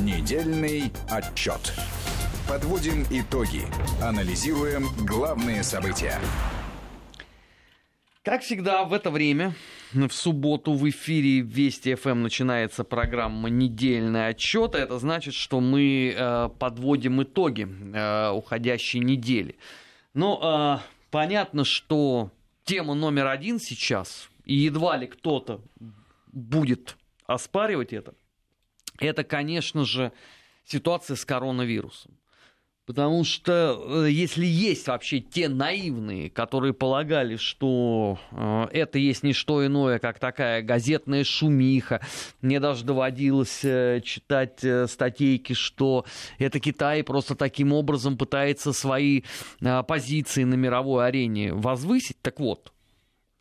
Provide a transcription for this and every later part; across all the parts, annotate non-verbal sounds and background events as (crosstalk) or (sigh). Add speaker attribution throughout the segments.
Speaker 1: Недельный отчет. Подводим итоги. Анализируем главные события.
Speaker 2: Как всегда в это время, в субботу в эфире Вести ФМ начинается программа «Недельный отчет». Это значит, что мы э, подводим итоги э, уходящей недели. Но э, понятно, что тема номер один сейчас, и едва ли кто-то будет оспаривать это, это, конечно же, ситуация с коронавирусом. Потому что э, если есть вообще те наивные, которые полагали, что э, это есть не что иное, как такая газетная шумиха, мне даже доводилось э, читать статейки, что это Китай просто таким образом пытается свои позиции на мировой арене возвысить. Так вот,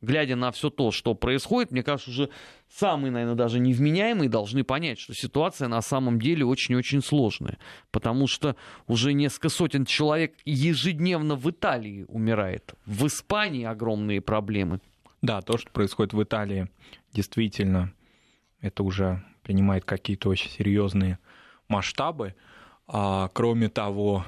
Speaker 2: глядя на все то, что происходит, мне кажется, уже самые, наверное, даже невменяемые должны понять, что ситуация на самом деле очень-очень сложная. Потому что уже несколько сотен человек ежедневно в Италии умирает. В Испании огромные проблемы.
Speaker 3: Да, то, что происходит в Италии, действительно, это уже принимает какие-то очень серьезные масштабы. А, кроме того,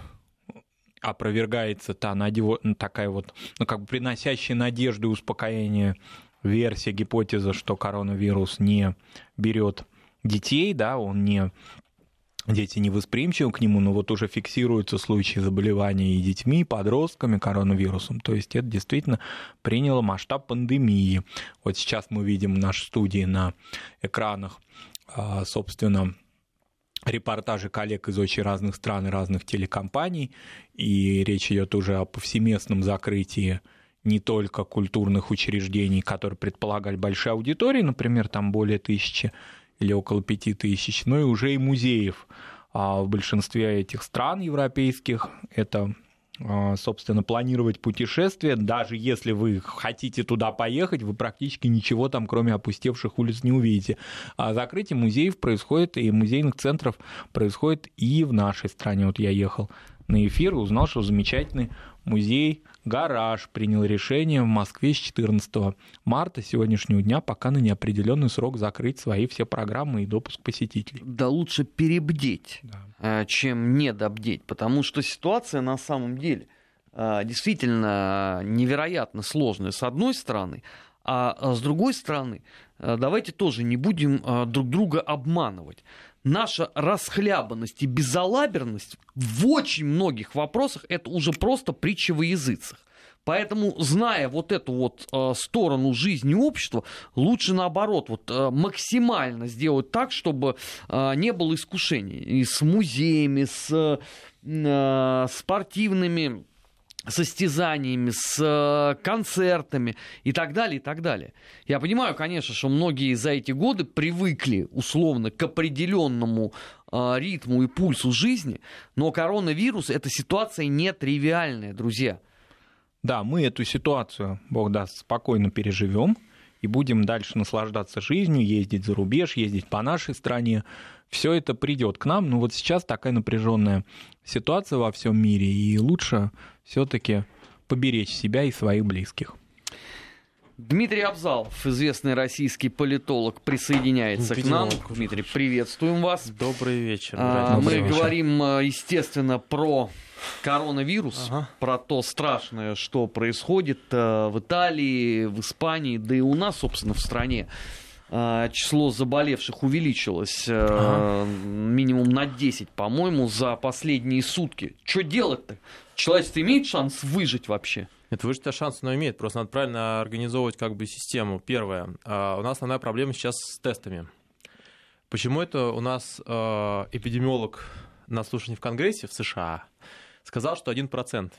Speaker 3: опровергается та надеж... такая вот, ну, как бы приносящая надежду и успокоение версия, гипотеза, что коронавирус не берет детей, да, он не дети не восприимчивы к нему, но вот уже фиксируются случаи заболевания и детьми, и подростками коронавирусом. То есть это действительно приняло масштаб пандемии. Вот сейчас мы видим в нашей студии на экранах, а, собственно, репортажи коллег из очень разных стран и разных телекомпаний, и речь идет уже о повсеместном закрытии не только культурных учреждений, которые предполагали большие аудитории, например, там более тысячи или около пяти тысяч, но и уже и музеев. А в большинстве этих стран европейских это собственно, планировать путешествие, даже если вы хотите туда поехать, вы практически ничего там, кроме опустевших улиц, не увидите. А закрытие музеев происходит, и музейных центров происходит и в нашей стране. Вот я ехал на эфир и узнал, что замечательный музей «Гараж» принял решение в Москве с 14 марта сегодняшнего дня пока на неопределенный срок закрыть свои все программы и допуск посетителей.
Speaker 2: Да лучше перебдеть, да. Э, чем недобдеть, потому что ситуация на самом деле э, действительно невероятно сложная с одной стороны, а с другой стороны, давайте тоже не будем друг друга обманывать наша расхлябанность и безалаберность в очень многих вопросах это уже просто притча во языцах. Поэтому, зная вот эту вот э, сторону жизни общества, лучше наоборот вот э, максимально сделать так, чтобы э, не было искушений и с музеями, с э, спортивными состязаниями, с э, концертами и так далее, и так далее. Я понимаю, конечно, что многие за эти годы привыкли условно к определенному э, ритму и пульсу жизни, но коронавирус это ситуация нетривиальная, друзья.
Speaker 3: Да, мы эту ситуацию, бог даст, спокойно переживем и будем дальше наслаждаться жизнью, ездить за рубеж, ездить по нашей стране. Все это придет к нам, но вот сейчас такая напряженная ситуация во всем мире, и лучше все-таки поберечь себя и своих близких.
Speaker 2: Дмитрий Абзалов, известный российский политолог, присоединяется к нам. Дмитрий, приветствуем вас.
Speaker 4: Добрый вечер.
Speaker 2: А, мы вечер. говорим, а, естественно, про коронавирус, ага. про то страшное, что происходит а, в Италии, в Испании, да и у нас, собственно, в стране. А, число заболевших увеличилось ага. минимум на 10, по-моему, за последние сутки. Что делать-то? Человечество имеет шанс выжить вообще?
Speaker 4: Нет, выжить шанс но имеет, просто надо правильно организовывать как бы систему. Первое, а, у нас основная проблема сейчас с тестами. Почему это у нас эпидемиолог на слушании в Конгрессе в США сказал, что 1%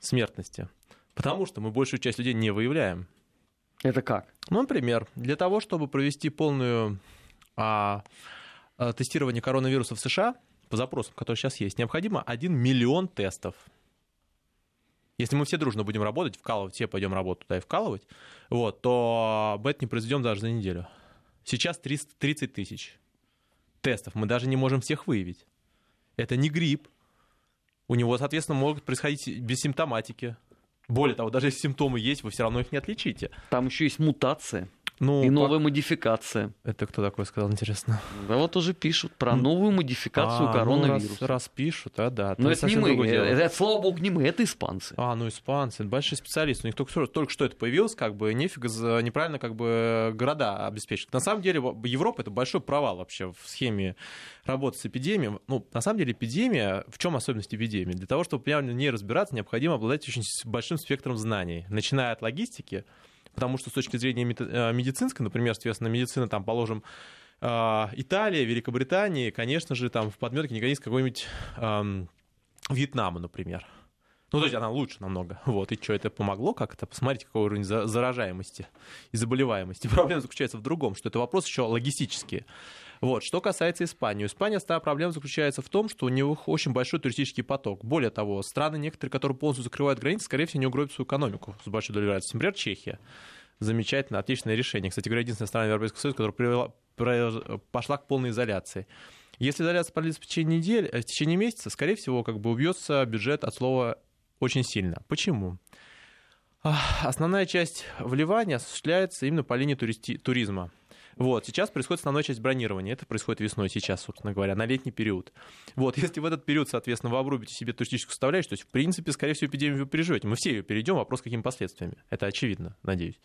Speaker 4: смертности? Потому что мы большую часть людей не выявляем.
Speaker 2: Это как?
Speaker 4: Ну, например, для того, чтобы провести полную а, а, тестирование коронавируса в США, по запросам, которые сейчас есть, необходимо 1 миллион тестов. Если мы все дружно будем работать, вкалывать, все пойдем работать туда и вкалывать, вот, то это не произведем даже за неделю. Сейчас 300, 30 тысяч тестов. Мы даже не можем всех выявить. Это не грипп. У него, соответственно, могут происходить без симптоматики. Более того, даже если симптомы есть, вы все равно их не отличите.
Speaker 2: Там еще есть мутация.
Speaker 4: Ну,
Speaker 2: и новая модификация.
Speaker 4: Это кто такой сказал, интересно?
Speaker 2: Да вот уже пишут про новую модификацию
Speaker 4: А, ну,
Speaker 2: коронавируса.
Speaker 4: раз, раз пишут, а да.
Speaker 2: Но это не мы, это, это, слава богу, не мы, это испанцы.
Speaker 4: А, ну испанцы, большие специалисты. У них только, что- только что это появилось, как бы нефиг неправильно как бы города обеспечить. На самом деле Европа это большой провал вообще в схеме работы с эпидемией. Ну, на самом деле эпидемия, в чем особенность эпидемии? Для того, чтобы в ней разбираться, необходимо обладать очень большим спектром знаний, начиная от логистики, потому что с точки зрения э, медицинской, например, соответственно, медицина, там, положим, э, Италия, Великобритания, конечно же, там в подметке не годится какой-нибудь эм, Вьетнама, например. Ну, то есть она лучше намного. (laughs) Вот. И что, это помогло как-то? Посмотрите, какой уровень за- заражаемости и заболеваемости. (laughs) Проблема заключается в другом, что это вопрос еще логистический. Вот. Что касается Испании. У Испании основная проблема заключается в том, что у него очень большой туристический поток. Более того, страны некоторые, которые полностью закрывают границы, скорее всего, не угробят свою экономику с большой долей вероятности. Например, Чехия. Замечательно, отличное решение. Кстати говоря, единственная страна Европейского Союза, которая привела- про- пошла к полной изоляции. Если изоляция продлится в течение недели, э, в течение месяца, скорее всего, как бы убьется бюджет от слова очень сильно. Почему? Основная часть вливания осуществляется именно по линии туризма. Вот, сейчас происходит основная часть бронирования. Это происходит весной сейчас, собственно говоря, на летний период. Вот, (laughs) если в этот период, соответственно, вы обрубите себе туристическую составляющую, то есть, в принципе, скорее всего, эпидемию вы переживете. Мы все ее перейдем, вопрос, какими последствиями. Это очевидно, надеюсь.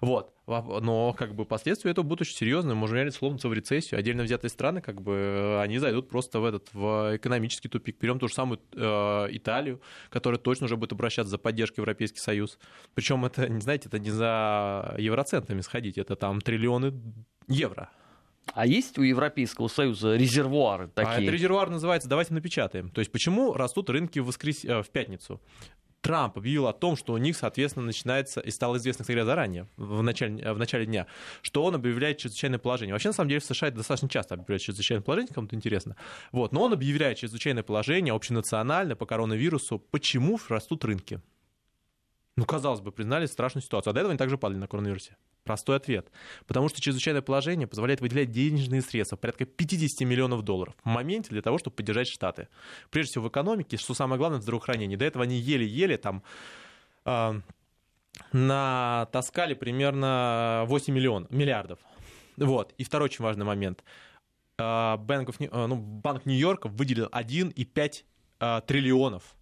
Speaker 4: Вот, Во- но, как бы, последствия этого будут очень серьезные. Можем реально словно в рецессию. Отдельно взятые страны, как бы, они зайдут просто в этот, в экономический тупик. Берем ту же самую э, Италию, которая точно уже будет обращаться за поддержкой Европейский Союз. Причем это, не знаете, это не за евроцентами сходить, это там триллионы евро.
Speaker 2: А есть у Европейского Союза резервуары
Speaker 4: А
Speaker 2: такие?
Speaker 4: этот резервуар называется «давайте напечатаем». То есть почему растут рынки в, воскрес... э, в пятницу? Трамп объявил о том, что у них, соответственно, начинается, и стало известно, кстати, заранее, в начале, э, в начале дня, что он объявляет чрезвычайное положение. Вообще, на самом деле, в США это достаточно часто объявляют чрезвычайное положение, кому-то интересно. Вот, но он объявляет чрезвычайное положение общенациональное по коронавирусу. Почему растут рынки? Ну, казалось бы, признали страшную ситуацию. А до этого они также падали на коронавирусе. Простой ответ. Потому что чрезвычайное положение позволяет выделять денежные средства, порядка 50 миллионов долларов в моменте для того, чтобы поддержать Штаты. Прежде всего в экономике, что самое главное, в здравоохранении. До этого они еле-еле там э, натаскали примерно 8 миллионов, миллиардов. Вот. И второй очень важный момент. Э, ну, Банк Нью-Йорка выделил 1,5 э, триллионов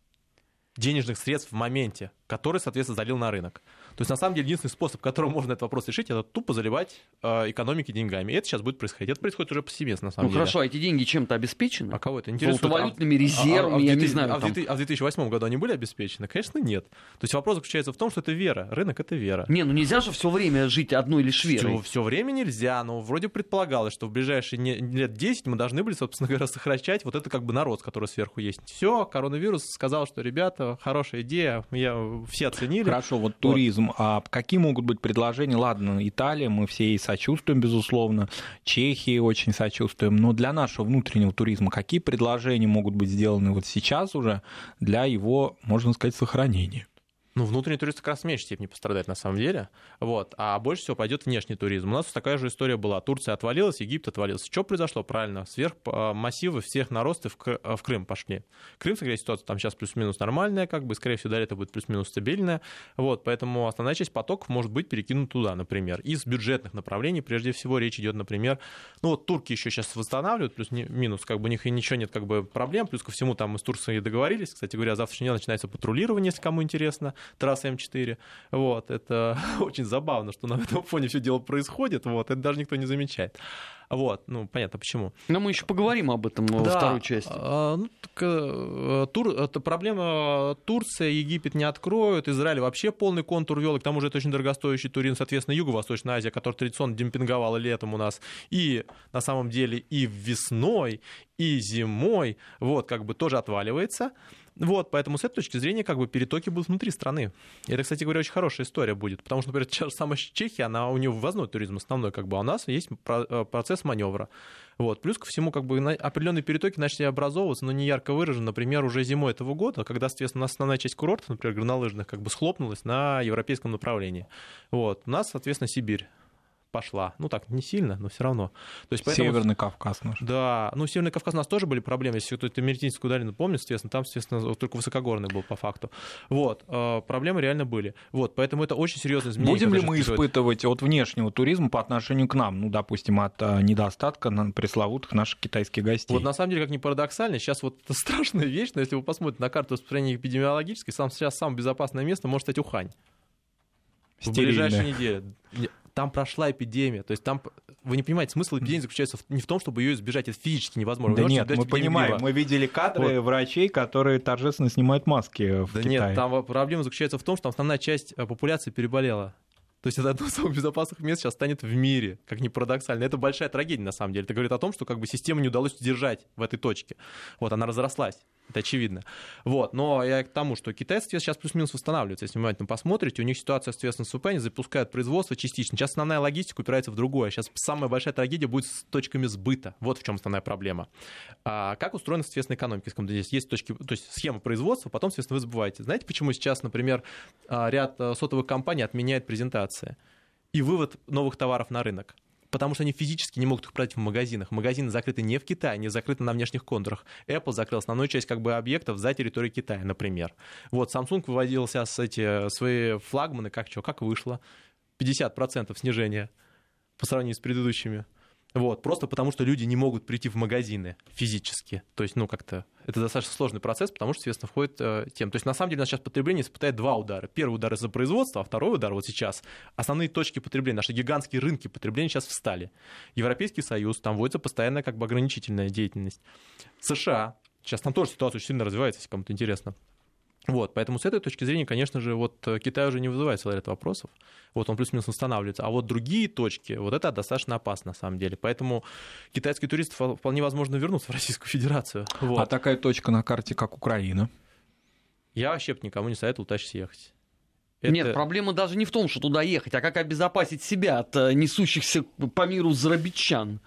Speaker 4: денежных средств в моменте, который, соответственно, залил на рынок. То есть, на самом деле, единственный способ, которым можно этот вопрос решить, это тупо заливать э, экономики деньгами. И это сейчас будет происходить. Это происходит уже повсеместно, на самом
Speaker 2: Ну
Speaker 4: деле.
Speaker 2: хорошо, а эти деньги чем-то обеспечены?
Speaker 4: А кого это интересует?
Speaker 2: Золотовалютными
Speaker 4: А-
Speaker 2: резервами,
Speaker 4: а- а в
Speaker 2: я не
Speaker 4: 2000
Speaker 2: знаю.
Speaker 4: А в
Speaker 2: там.
Speaker 4: 2000 а в 2008 году они были обеспечены? Конечно, нет. То есть вопрос заключается в том, что это вера. Рынок — это вера.
Speaker 2: Не, ну нельзя же все время жить одной лишь верой.
Speaker 4: Все, время нельзя, но вроде предполагалось, что в ближайшие не- лет 10 мы должны были, собственно говоря, сокращать вот это как бы народ, который сверху есть. Все, коронавирус сказал, что, ребята, хорошая идея, я, все оценили.
Speaker 3: Хорошо, вот туризм. А какие могут быть предложения? Ладно, Италия, мы все ей сочувствуем, безусловно. Чехии очень сочувствуем. Но для нашего внутреннего туризма какие предложения могут быть сделаны вот сейчас уже для его, можно сказать, сохранения?
Speaker 4: Ну, внутренний туризм как раз в меньшей степени пострадает на самом деле. Вот. А больше всего пойдет внешний туризм. У нас такая же история была. Турция отвалилась, Египет отвалился. Что произошло? Правильно. Сверх э, массивы всех наросты э, в Крым пошли. Крым, скорее, ситуация там сейчас плюс-минус нормальная, как бы, скорее всего, далее это будет плюс-минус стабильная. Вот. Поэтому основная часть потоков может быть перекинута туда, например. Из бюджетных направлений, прежде всего, речь идет, например, ну вот турки еще сейчас восстанавливают, плюс-минус, как бы у них и ничего нет, как бы проблем. Плюс ко всему, там мы с Турцией договорились. Кстати говоря, завтрашний день начинается патрулирование, если кому интересно трасса М4. Вот, это (laughs) очень забавно, что на этом фоне все дело происходит, вот, это даже никто не замечает. Вот, ну, понятно, почему.
Speaker 2: Но мы еще поговорим об этом во
Speaker 4: Да,
Speaker 2: второй части.
Speaker 4: а, ну, так, э, тур, это проблема Турция, Египет не откроют, Израиль вообще полный контур вел, и к тому же это очень дорогостоящий туризм, соответственно, Юго-Восточная Азия, которая традиционно демпинговала летом у нас, и на самом деле и весной, и зимой, вот, как бы тоже отваливается. Вот, поэтому с этой точки зрения как бы перетоки будут внутри страны. И это, кстати говоря, очень хорошая история будет, потому что, например, самая Чехия, она у нее ввозной туризм основной, как бы, а у нас есть э, процесс маневра. Вот. Плюс ко всему, как бы определенные перетоки начали образовываться, но не ярко выражены, например, уже зимой этого года, когда, соответственно, у нас основная часть курортов, например, горнолыжных, как бы схлопнулась на европейском направлении. Вот. У нас, соответственно, Сибирь пошла. Ну так, не сильно, но все равно. То есть, поэтому...
Speaker 3: Северный Кавказ наш.
Speaker 4: Да, ну Северный Кавказ у нас тоже были проблемы. Если кто-то Меретинскую долину помнит, соответственно, там, соответственно, только высокогорный был по факту. Вот, э, проблемы реально были. Вот, поэтому это очень серьезное изменение.
Speaker 3: Будем ли мы
Speaker 4: происходит.
Speaker 3: испытывать от внешнего туризма по отношению к нам, ну, допустим, от э, недостатка на пресловутых наших китайских гостей?
Speaker 4: Вот на самом деле, как ни парадоксально, сейчас вот это (laughs) страшная вещь, но если вы посмотрите на карту распространения эпидемиологической, сам сейчас самое безопасное место может стать Ухань. В
Speaker 3: Стерильное.
Speaker 4: ближайшие недели. Там прошла эпидемия. То есть там, вы не понимаете, смысл эпидемии заключается в- не в том, чтобы ее избежать. Это физически невозможно.
Speaker 3: Да нет, мы понимаем,
Speaker 4: гриба.
Speaker 3: мы видели кадры врачей, которые торжественно снимают маски в
Speaker 4: Да
Speaker 3: Китае.
Speaker 4: нет, там проблема заключается в том, что основная часть э, популяции переболела. То есть это одно из самых безопасных мест сейчас станет в мире, как ни парадоксально. Это большая трагедия, на самом деле. Это говорит о том, что как бы систему не удалось удержать в этой точке. Вот, она разрослась. Это очевидно. Вот, но я к тому, что китайцы сейчас плюс-минус восстанавливаются. Если внимательно посмотрите, у них ситуация, соответственно, с УП, они запускают производство частично. Сейчас основная логистика упирается в другое. Сейчас самая большая трагедия будет с точками сбыта. Вот в чем основная проблема. А как устроена, соответственно, экономика? Здесь есть точки, то есть схема производства, потом, соответственно, вы забываете. Знаете, почему сейчас, например, а, ряд а, сотовых компаний отменяет презентации и вывод новых товаров на рынок? Потому что они физически не могут их продать в магазинах. Магазины закрыты не в Китае, не закрыты на внешних контурах. Apple закрыл основную часть как бы объектов за территорией Китая, например. Вот Samsung выводил сейчас эти свои флагманы, как что, как вышло. 50% снижения по сравнению с предыдущими. Вот, просто потому что люди не могут прийти в магазины физически. То есть, ну, как-то это достаточно сложный процесс, потому что, соответственно, входит э, тем. То есть, на самом деле, у нас сейчас потребление испытает два удара. Первый удар из-за производства, а второй удар вот сейчас. Основные точки потребления, наши гигантские рынки потребления сейчас встали. Европейский Союз, там вводится постоянная как бы ограничительная деятельность. США, сейчас там тоже ситуация очень сильно развивается, если кому-то интересно. Вот, поэтому с этой точки зрения, конечно же, вот э, Китай уже не вызывает целый ряд вопросов. Вот он плюс-минус восстанавливается. А вот другие точки, вот это достаточно опасно на самом деле. Поэтому китайские туристы впол- вполне возможно вернутся в Российскую Федерацию. Вот.
Speaker 3: А такая точка на карте, как Украина.
Speaker 4: Я вообще никому не советовал туда сейчас ехать.
Speaker 2: Нет,
Speaker 4: Это-
Speaker 2: проблема даже не в том, что туда ехать, а как обезопасить себя от э, несущихся по миру зарабичан.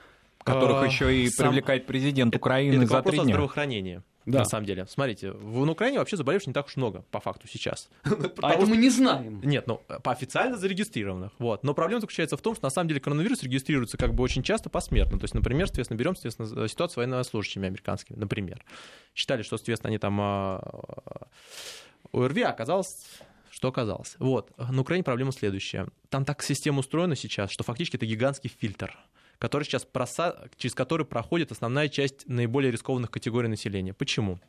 Speaker 3: которых
Speaker 4: А,
Speaker 3: еще и
Speaker 4: сам-
Speaker 3: привлекает президент
Speaker 4: Это-
Speaker 3: Украины
Speaker 4: это к
Speaker 3: за три
Speaker 4: о
Speaker 3: дня.
Speaker 4: здравоохранении.
Speaker 2: Да.
Speaker 4: На самом деле, смотрите, в на Украине вообще заболевших не так уж много, по факту, сейчас. (laughs)
Speaker 2: А это мы не знаем.
Speaker 4: Нет, ну, по официально зарегистрированных. Вот. Но проблема заключается в том, что на самом деле коронавирус регистрируется как бы очень часто посмертно. То есть, например, соответственно, берем, соответственно, ситуацию с военнослужащими американскими, например. Считали, что, соответственно, они там а, ОРВИ, а оказалось что оказалось. Вот. На Украине проблема следующая. Там так система устроена сейчас, что фактически это гигантский фильтр который сейчас проса... через который проходит основная часть наиболее рискованных категорий населения. Почему?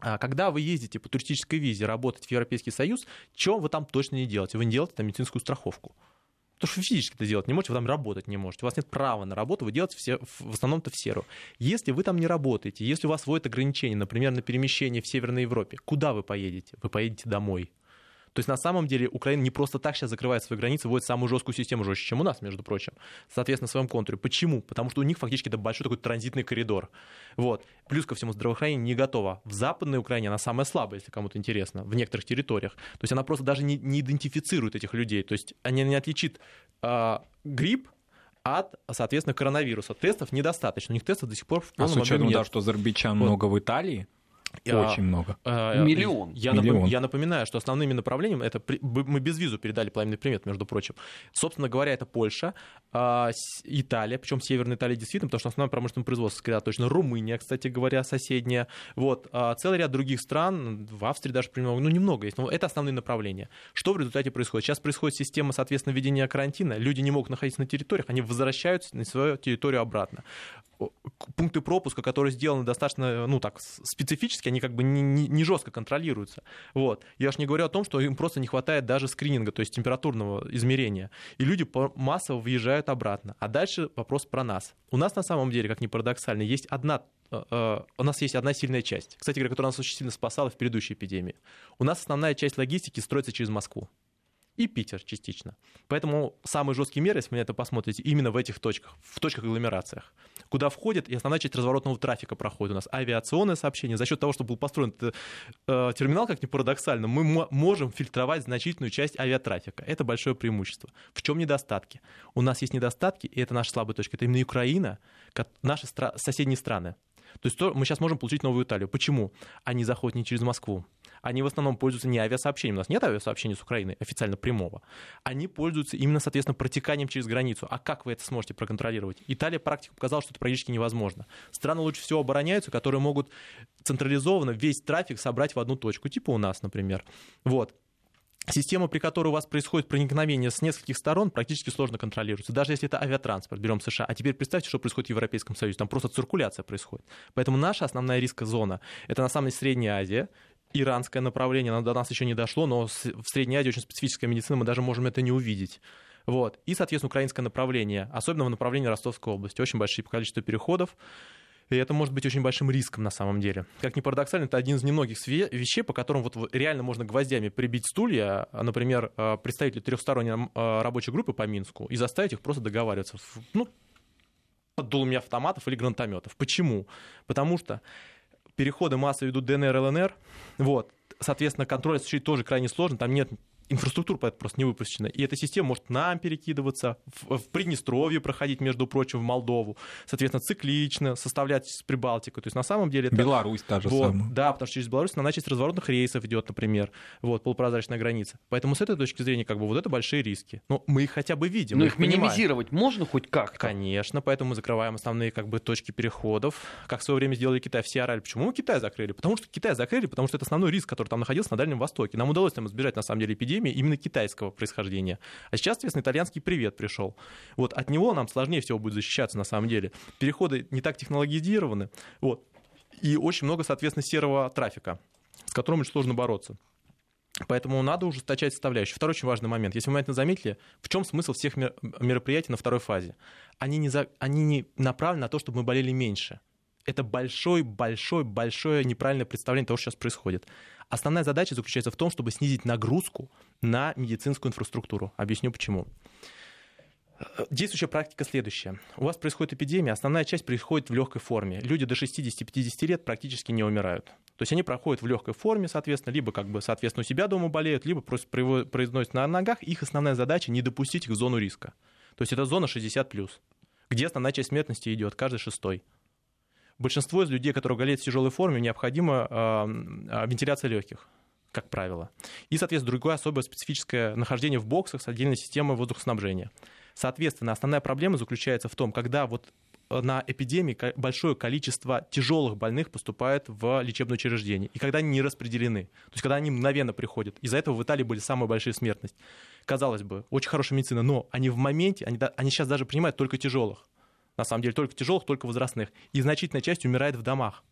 Speaker 4: А Когда вы ездите по туристической визе работать в Европейский Союз, чего вы там точно не делаете? Вы не делаете там медицинскую страховку. Потому что физически это делать не можете, вы там работать не можете. У вас нет права на работу, вы делаете все, в основном-то в серу. Если вы там не работаете, если у вас вводят ограничения, например, на перемещение в Северной Европе, куда вы поедете? Вы поедете домой. То есть на самом деле Украина не просто так сейчас закрывает свои границы, вводит самую жесткую систему, жестче, чем у нас, между прочим, соответственно, в своем контуре. Почему? Потому что у них фактически это большой такой транзитный коридор. Вот. Плюс ко всему здравоохранение не готово. В Западной Украине она самая слабая, если кому-то интересно, в некоторых территориях. То есть она просто даже не, не идентифицирует этих людей. То есть она не отличит а, грипп от, соответственно, коронавируса. Тестов недостаточно. У них тестов до сих пор в
Speaker 3: А
Speaker 4: полном
Speaker 3: с учетом,
Speaker 4: объеме
Speaker 3: да, что азербайджан
Speaker 4: Вот.
Speaker 3: много в Италии,
Speaker 4: А,
Speaker 3: очень много.
Speaker 4: Э,
Speaker 2: Миллион.
Speaker 4: Я, напом-
Speaker 3: Миллион.
Speaker 4: я напоминаю, что основными направлениями это при- мы без визу передали пламенный привет, между прочим. Собственно говоря, это Польша, а, Италия, причем Северная Италия действительно, потому что основное промышленное производство сосредоточено. Румыния, кстати говоря, соседняя. Вот а, целый ряд других стран, в Австрии даже примерно, ну немного есть. Но это основные направления. Что в результате происходит? Сейчас происходит система, соответственно, ведения карантина. Люди не могут находиться на территориях, они возвращаются на свою территорию обратно пункты пропуска, которые сделаны достаточно, ну так, с- специфически, они как бы не, не- не жестко контролируются. Вот. Я уж не говорю о том, что им просто не хватает даже скрининга, то есть температурного измерения. И люди массово въезжают обратно. А дальше вопрос про нас. У нас на самом деле, как ни парадоксально, есть одна э, э, у нас есть одна сильная часть, кстати говоря, которая нас очень сильно спасала в предыдущей эпидемии. У нас основная часть логистики строится через Москву и Питер частично. Поэтому самые жесткие меры, если вы на это посмотрите, именно в этих точках, в точках-агломерациях, куда входит и основная часть разворотного трафика проходит у нас авиационное сообщение. За счет того, что был построен этот, э, терминал, как ни парадоксально, мы мо- можем фильтровать значительную часть авиатрафика. Это большое преимущество. В чем недостатки? У нас есть недостатки, и это наша слабая точка. Это именно Украина, наши стра- соседние страны. То есть то, мы сейчас можем получить новую Италию. Почему? Они заходят не через Москву. Они в основном пользуются не авиасообщением. У нас нет авиасообщения с Украиной официально прямого. Они пользуются именно, соответственно, протеканием через границу. А как вы это сможете проконтролировать? Италия практика показала, что это практически невозможно. Страны лучше всего обороняются, которые могут централизованно весь трафик собрать в одну точку, типа у нас, например. Вот. Система, при которой у вас происходит проникновение с нескольких сторон, практически сложно контролируется. Даже если это авиатранспорт, берем США. А теперь представьте, что происходит в Европейском Союзе. Там просто циркуляция происходит. Поэтому наша основная рискозона — это на самом деле Средняя Азия, иранское направление, оно до нас еще не дошло, но в Средней Азии очень специфическая медицина, мы даже можем это не увидеть. Вот. И, соответственно, украинское направление, особенно в направлении Ростовской области. Очень большое количество переходов. И это может быть очень большим риском на самом деле. Как ни парадоксально, это один из немногих вещей, по которым вот реально можно гвоздями прибить стулья, а, например, а, представителей трехсторонней а, рабочей группы по Минску, и заставить их просто договариваться. Ну, под дулами автоматов или гранатометов. Почему? Потому что переходы массы идут ДНР, ЛНР, вот, соответственно, контроль осуществить тоже крайне сложно, там нет инфраструктура просто не выпущена. И эта система может нам перекидываться, в, в Приднестровье проходить, между прочим, в Молдову. Соответственно, циклично составлять с Прибалтикой. То есть на самом деле... Это...
Speaker 3: Беларусь та же
Speaker 4: вот,
Speaker 3: самая.
Speaker 4: Да, потому что через Беларусь на часть разворотных рейсов идет, например. Вот, полупрозрачная граница. Поэтому с этой точки зрения, как бы, вот это большие риски. Но мы их хотя бы видим.
Speaker 2: Но
Speaker 4: их,
Speaker 2: их минимизировать можно хоть как-то?
Speaker 4: Конечно, поэтому мы закрываем основные как бы точки переходов. Как в свое время сделали Китай. Все орали. Почему мы Китай закрыли? Потому что Китай закрыли, потому что это основной риск, который там находился на Дальнем Востоке. Нам удалось там избежать, на самом деле, эпидемии именно китайской итальянского происхождения. А сейчас, соответственно, итальянский привет пришел. Вот от него нам сложнее всего будет защищаться на самом деле. Переходы не так технологизированы. Вот. И очень много, соответственно, серого трафика, с которым очень сложно бороться. Поэтому надо ужесточать составляющую. Второй очень важный момент. Если вы внимательно заметили, в чем смысл всех мероприятий на второй фазе? Они не, за... Они не направлены на то, чтобы мы болели меньше. Это большое-большое-большое неправильное представление того, что сейчас происходит. Основная задача заключается в том, чтобы снизить нагрузку на медицинскую инфраструктуру. Объясню почему. Действующая практика следующая. У вас происходит эпидемия, основная часть происходит в легкой форме. Люди до 60-50 лет практически не умирают. То есть они проходят в легкой форме, соответственно, либо как бы, соответственно, у себя дома болеют, либо просто произносят на ногах. Их основная задача не допустить их в зону риска. То есть это зона 60+, где основная часть смертности идет, каждый шестой большинство из людей, которые болеют в тяжелой форме, необходима э, вентиляция легких как правило. И, соответственно, другое особое специфическое нахождение в боксах с отдельной системой воздухоснабжения. Соответственно, основная проблема заключается в том, когда вот на эпидемии большое количество тяжелых больных поступает в лечебное учреждение, и когда они не распределены, то есть когда они мгновенно приходят. Из-за этого в Италии были самые большие смертность. Казалось бы, очень хорошая медицина, но они в моменте, они, они сейчас даже принимают только тяжелых на самом деле, только тяжелых, только возрастных. И значительная часть умирает в домах.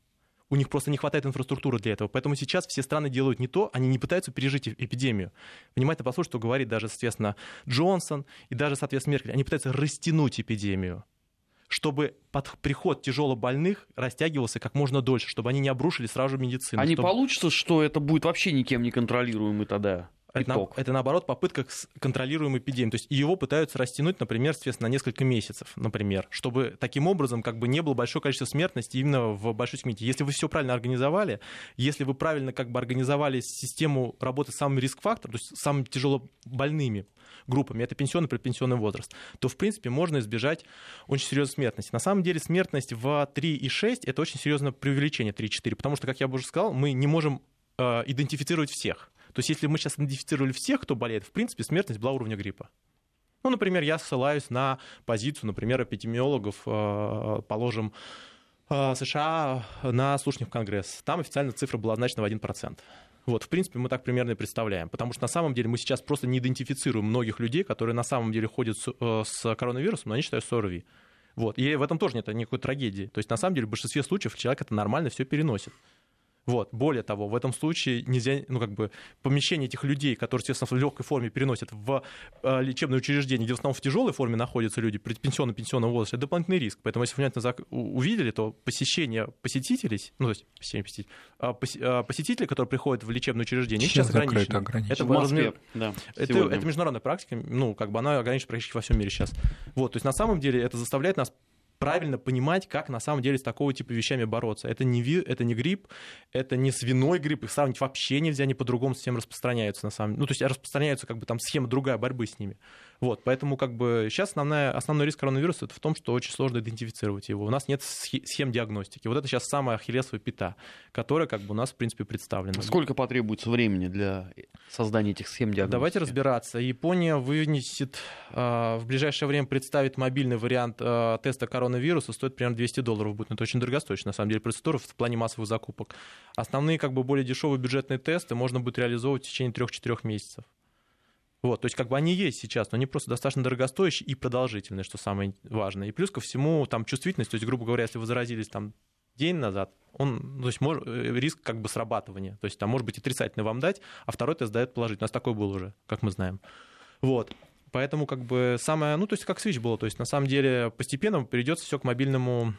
Speaker 4: У них просто не хватает инфраструктуры для этого. Поэтому сейчас все страны делают не то, они не пытаются пережить эпидемию. Внимательно послушайте, что говорит даже, соответственно, Джонсон и даже, соответственно, Меркель. Они пытаются растянуть эпидемию чтобы под приход тяжелобольных растягивался как можно дольше, чтобы они не обрушили сразу медицину.
Speaker 2: А не
Speaker 4: чтобы...
Speaker 2: получится, что это будет вообще никем не контролируемый тогда?
Speaker 4: Это, на, это наоборот попытка контролируемой эпидемии. То есть его пытаются растянуть, например, соответственно, на несколько месяцев, например, чтобы таким образом как бы не было большое количество смертности именно в большой смерти. Если вы все правильно организовали, если вы правильно как бы организовали систему работы с самыми риск-факторами, то есть с самыми тяжело больными группами, это пенсионный, предпенсионный возраст, то, в принципе, можно избежать очень серьезной смертности. На самом деле смертность в 3,6 это очень серьезное преувеличение 3,4, потому что, как я уже сказал, мы не можем э, идентифицировать всех. То есть если мы сейчас идентифицировали всех, кто болеет, в принципе, смертность была уровня гриппа. Ну, например, я ссылаюсь на позицию, например, эпидемиологов, э, положим, э, США на слушаниях в Конгресс. Там официально цифра была значена в 1%. Вот, в принципе, мы так примерно и представляем. Потому что на самом деле мы сейчас просто не идентифицируем многих людей, которые на самом деле ходят с, э, с коронавирусом, но они считают, что ОРВИ. Вот. И в этом тоже нет никакой трагедии. То есть, на самом деле, в большинстве случаев человек это нормально все переносит. Вот. Более того, в этом случае нельзя, ну, как бы, помещение этих людей, которые, естественно, в легкой форме переносят в э, лечебное учреждение, где в основном в тяжелой форме находятся люди, предпенсионном пенсионном возрасте, это дополнительный риск. Поэтому, если внимательно зак... увидели, то посещение посетителей, ну, то есть посещение посетителей, а, а, посетители, которые приходят в лечебное учреждение, сейчас,
Speaker 2: ограничено. Это в Москве, да,
Speaker 4: это, это международная практика, ну, как бы она ограничена практически во всем мире сейчас. Вот, то есть на самом деле это заставляет нас правильно понимать, как на самом деле с такого типа вещами бороться. Это не, ви, это не грипп, это не свиной грипп, их сравнить вообще нельзя, они по-другому совсем распространяются на самом деле. Ну, то есть распространяются как бы там схема другая борьбы с ними. Вот, поэтому как бы сейчас основная, основной риск коронавируса это в том, что очень сложно идентифицировать его. У нас нет схем диагностики. Вот это сейчас самая ахиллесовая пята, которая как бы у нас, в принципе, представлена.
Speaker 2: Сколько потребуется времени для создания этих схем диагностики?
Speaker 4: Давайте разбираться. Япония вынесет э, в ближайшее время представит мобильный вариант э, теста коронавируса, стоит примерно 200 долларов будет. Но это очень дорогостоящая, на самом деле, процедура в плане массовых закупок. Основные как бы более дешевые бюджетные тесты можно будет реализовывать в течение 3-4 месяцев. Вот, то есть как бы они есть сейчас, но они просто достаточно дорогостоящие и продолжительные, что самое важное. И плюс ко всему там чувствительность, то есть, грубо говоря, если вы заразились там день назад, он, то есть мож, э, риск как бы срабатывания. То есть там может быть отрицательный вам дать, а второй тест дает положительный. У нас такой был уже, как мы знаем. Вот. Поэтому как бы самое, ну то есть как свич было, то есть на самом деле постепенно перейдется все к мобильному,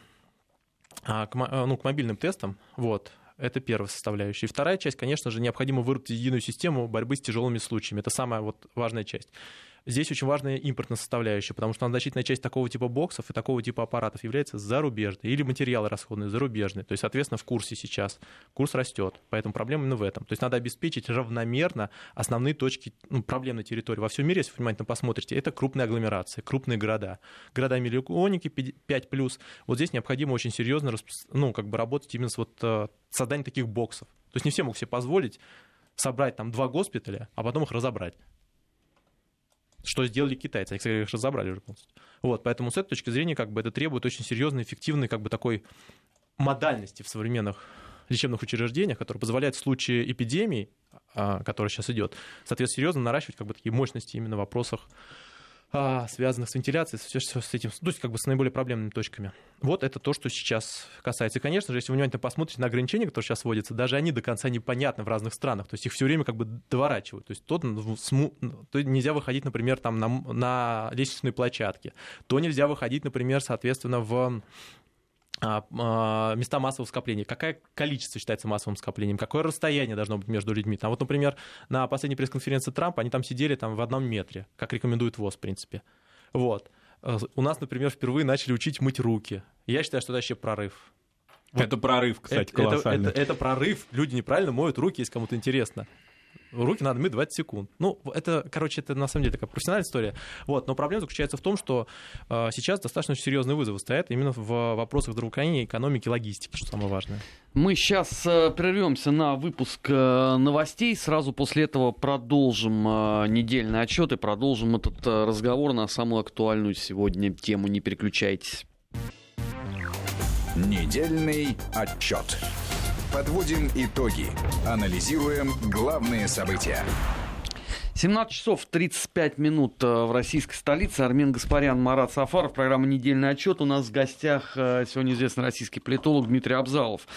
Speaker 4: а, к, э, ну, к мобильным тестам, вот. Это первая составляющая. И вторая часть, конечно же, необходимо выработать единую систему борьбы с тяжелыми случаями. Это самая вот важная часть. Здесь очень важная импортная составляющая, потому что значительная часть такого типа боксов и такого типа аппаратов является зарубежной, или материалы расходные зарубежные. То есть, соответственно, в курсе сейчас. Курс растет, поэтому проблема именно в этом. То есть надо обеспечить равномерно основные точки ну, проблемной территории. Во всем мире, если вы внимательно посмотрите, это крупные агломерации, крупные города. Города-миллионники 5+. Вот здесь необходимо очень серьезно ну, как бы работать именно с вот э, созданием таких боксов. То есть не все могут себе позволить собрать там два госпиталя, а потом их разобрать что сделали китайцы. Они, кстати, их разобрали уже полностью. Вот, поэтому с этой точки зрения как бы это требует очень серьезной, эффективной как бы такой модальности в современных лечебных учреждениях, которые позволяют в случае эпидемии, а, которая сейчас идет, соответственно, серьезно наращивать как бы такие мощности именно в вопросах связанных с вентиляцией, все, все с этим, то есть как бы с наиболее проблемными точками. Вот это то, что сейчас касается. И, конечно же, если вы внимательно посмотрите на ограничения, которые сейчас вводятся, даже они до конца непонятны в разных странах. То есть их все время как бы доворачивают. То есть тот, то нельзя выходить, например, там на, на лестничной площадке, то нельзя выходить, например, соответственно, в а, а, места массового скопления, какое количество считается массовым скоплением, какое расстояние должно быть между людьми. Там вот, например, на последней пресс-конференции Трампа они там сидели там, в одном метре, как рекомендует ВОЗ, в принципе. Вот. Э, у нас, например, впервые начали учить мыть руки. Я считаю, что это вообще прорыв.
Speaker 3: Вот. Это прорыв, кстати, колоссальный.
Speaker 4: Это, это, это прорыв. Люди неправильно моют руки, если кому-то интересно руки надо мыть 20 секунд. Ну, это, короче, это на самом деле такая профессиональная история. Вот, но проблема заключается в том, что э, сейчас достаточно серьезные вызовы стоят именно в вопросах здравоохранения, экономики, логистики, что самое важное.
Speaker 2: Мы сейчас э, прервемся на выпуск э, новостей. Сразу после этого продолжим э, недельный отчет и продолжим этот э, разговор на самую актуальную сегодня тему. Не переключайтесь.
Speaker 1: Недельный отчет. Подводим итоги. Анализируем главные события.
Speaker 2: 17 часов 35 минут э, в российской столице. Армен Гаспарян, Марат Сафаров. Программа «Недельный отчет». У нас в гостях э, сегодня известный российский политолог Дмитрий Абзалов.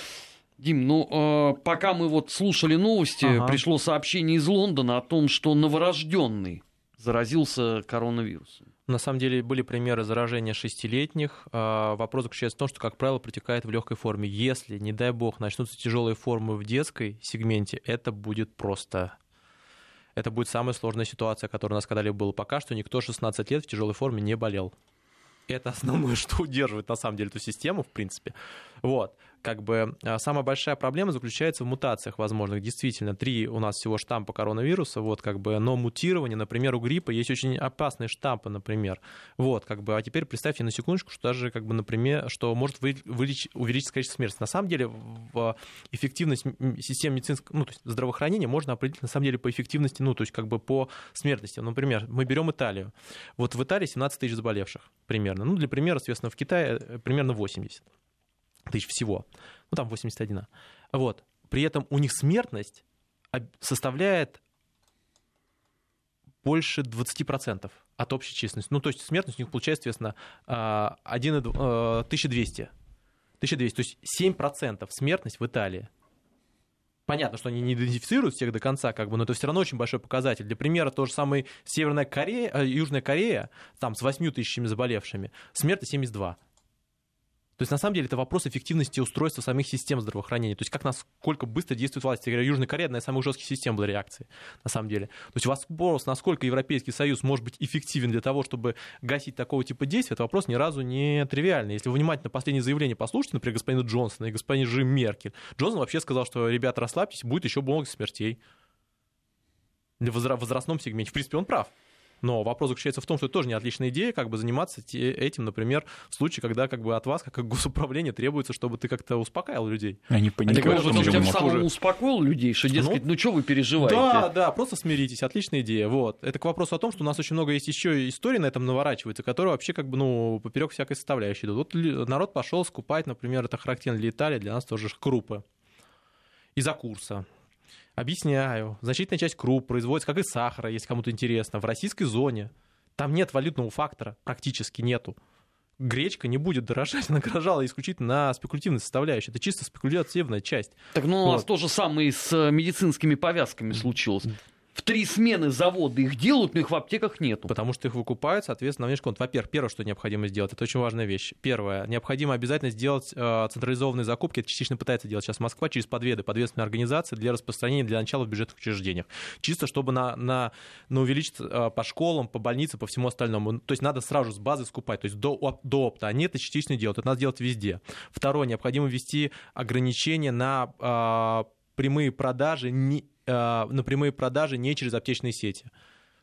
Speaker 2: Дим, ну э, пока мы вот слушали новости, ага. пришло сообщение из Лондона о том, что новорожденный заразился коронавирусом.
Speaker 4: На самом деле были примеры заражения шестилетних. А, вопрос заключается в том, что, как правило, протекает в легкой форме. Если, не дай бог, начнутся тяжелые формы в детской сегменте, это будет просто это будет самая сложная ситуация, которая у нас когда-либо была. Пока что никто 16 лет в тяжелой форме не болел. Это основное, (laughs) что удерживает на самом деле эту систему, в принципе. Вот как бы а, самая большая проблема заключается в мутациях возможных. Действительно, три у нас всего штампа коронавируса, вот как бы, но мутирование, например, у гриппа есть очень опасные штампы, например. Вот, как бы, а теперь представьте на секундочку, что даже, как бы, например, что может увеличить количество смерти. На самом деле, в эффективность системы медицинского, ну, то есть здравоохранения можно определить, на самом деле, по эффективности, ну, то есть, как бы, по смертности. Например, мы берем Италию. Вот в Италии 17 тысяч заболевших примерно. Ну, для примера, соответственно, в Китае э, примерно 80 тысяч всего. Ну, там 81. Вот. При этом у них смертность составляет больше 20% от общей численности. Ну, то есть смертность у них получается, соответственно, 1, 1200. 1200, то есть 7% смертность в Италии. Понятно, что они не идентифицируют всех до конца, как бы, но это все равно очень большой показатель. Для примера, то же самое Северная Корея, э, Южная Корея, там с 8 тысячами заболевшими, смерти 72. То есть, на самом деле, это вопрос эффективности устройства самих систем здравоохранения. То есть, как насколько быстро действует власть. Я говорю, Южная Корея одна из самых жестких систем была реакции, на самом деле. То есть, вопрос, насколько Европейский Союз может быть эффективен для того, чтобы гасить такого типа действия, это вопрос ни разу не тривиальный. Если вы внимательно последние заявления послушайте, например, господина Джонсона и господина Жим Меркель, Джонсон вообще сказал, что, ребята, расслабьтесь, будет еще много смертей в возрастном сегменте. В принципе, он прав. Но вопрос заключается в том, что это тоже не отличная идея, как бы заниматься этим, например, в случае, когда как бы от вас, как от госуправления, требуется, чтобы ты как-то успокаивал людей.
Speaker 3: Они понимают,
Speaker 2: так, может, он тем самым успокоил людей, что, дескать, ну, ну что вы переживаете?
Speaker 4: Да, да, просто смиритесь, отличная идея. Вот. Это к вопросу о том, что у нас очень много есть еще историй на этом наворачивается, которые вообще как бы, ну, поперек всякой составляющей идут. Вот народ пошел скупать, например, это характерно для Италии, для нас тоже крупы из-за курса. Объясняю. Значительная часть круп производится, как и сахара, если кому-то интересно, в российской зоне. Там нет валютного фактора, практически нету. Гречка не будет дорожать, (laughs) она дорожала исключительно на спекулятивной составляющей. Это чисто спекулятивная часть.
Speaker 2: Так ну, у нас то же самое и с медицинскими повязками случилось три смены заводы их делают, но их в аптеках нету.
Speaker 4: Потому что их выкупают, соответственно, на внешний конт. Во-первых, первое, что необходимо сделать, это очень важная вещь. Первое, необходимо обязательно сделать э, централизованные закупки, это частично пытается делать сейчас Москва, через подведы, подведомственные организации для распространения для начала в бюджетных учреждениях. Чисто чтобы на, на, на увеличить э, по школам, по больницам, по всему остальному. То есть надо сразу с базы скупать, то есть до, до опта. Они это частично делают, это надо делать везде. Второе, необходимо ввести ограничения на э, прямые продажи не, на прямые продажи не через аптечные сети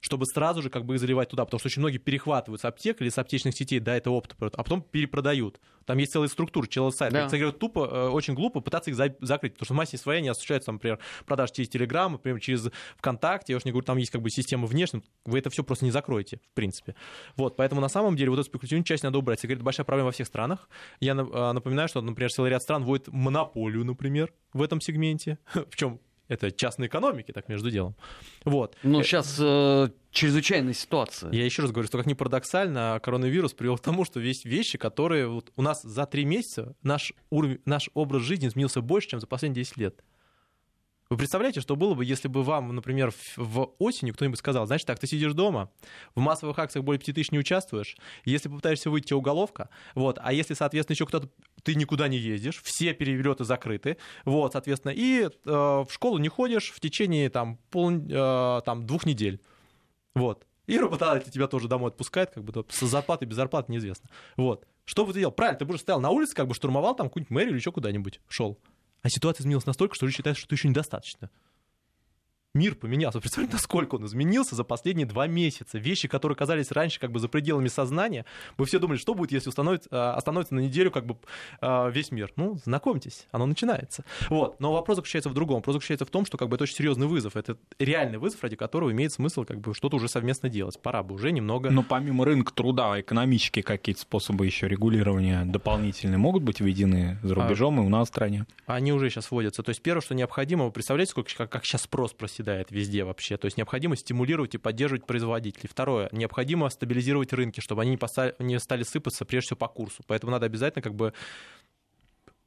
Speaker 4: чтобы сразу же как бы их заливать туда, потому что очень многие перехватывают с аптек или с аптечных сетей, да, это опыт, а потом перепродают. Там есть целая структура, целый сайт. Да. Кстати, тупо, э, очень глупо пытаться их закрыть, потому что в массе своей они осуществляются, например, продажи через Телеграм, например, через ВКонтакте, я уж не говорю, там есть как бы система внешняя, вы это все просто не закроете, в принципе. Вот, поэтому на самом деле вот эту спекулятивную часть надо убрать. Это большая проблема во всех странах. Я э, напоминаю, что, например, целый ряд стран вводит монополию, например, в этом сегменте, (laughs) в чем это частной экономики, так между делом. Вот.
Speaker 2: Но сейчас э, чрезвычайная ситуация.
Speaker 4: Я еще раз говорю, что как ни парадоксально, коронавирус привел к тому, что есть вещи, которые вот у нас за три месяца наш, уровень, наш образ жизни изменился больше, чем за последние 10 лет. Вы представляете, что было бы, если бы вам, например, в осенью кто-нибудь сказал, значит так, ты сидишь дома, в массовых акциях более 5 тысяч не участвуешь, если попытаешься выйти, уголовка, вот, а если, соответственно, еще кто-то, ты никуда не ездишь, все перелеты закрыты, вот, соответственно, и э, в школу не ходишь в течение, там, пол, э, там, двух недель, вот, и работодатель тебя тоже домой отпускает, как бы с зарплатой, без зарплаты, неизвестно. Вот. Что бы ты делал? Правильно, ты бы уже стоял на улице, как бы штурмовал там какую-нибудь мэрию или еще куда-нибудь шел. А ситуация изменилась настолько, что люди считают, что это еще недостаточно мир поменялся. (laughs) Представляете, насколько он изменился за последние два месяца. Вещи, которые казались раньше как бы за пределами сознания. Мы все думали, что будет, если установить, а, остановится на неделю как бы а, весь мир. Ну, знакомьтесь, оно начинается. Вот. Но вопрос заключается в другом. Вопрос заключается в том, что как бы это очень серьезный вызов. Это реальный вызов, ради которого имеет смысл как бы что-то уже совместно делать. Пора бы уже немного...
Speaker 3: Но помимо рынка труда, экономические какие-то способы еще регулирования дополнительные могут быть введены за рубежом а, и у нас в стране?
Speaker 4: Они уже сейчас вводятся. То есть первое, что необходимо, вы представляете, сколько, как, как сейчас спрос проседает проседает везде вообще. То есть необходимо стимулировать и поддерживать производителей. Второе, необходимо стабилизировать рынки, чтобы они не стали сыпаться прежде всего по курсу. Поэтому надо обязательно как бы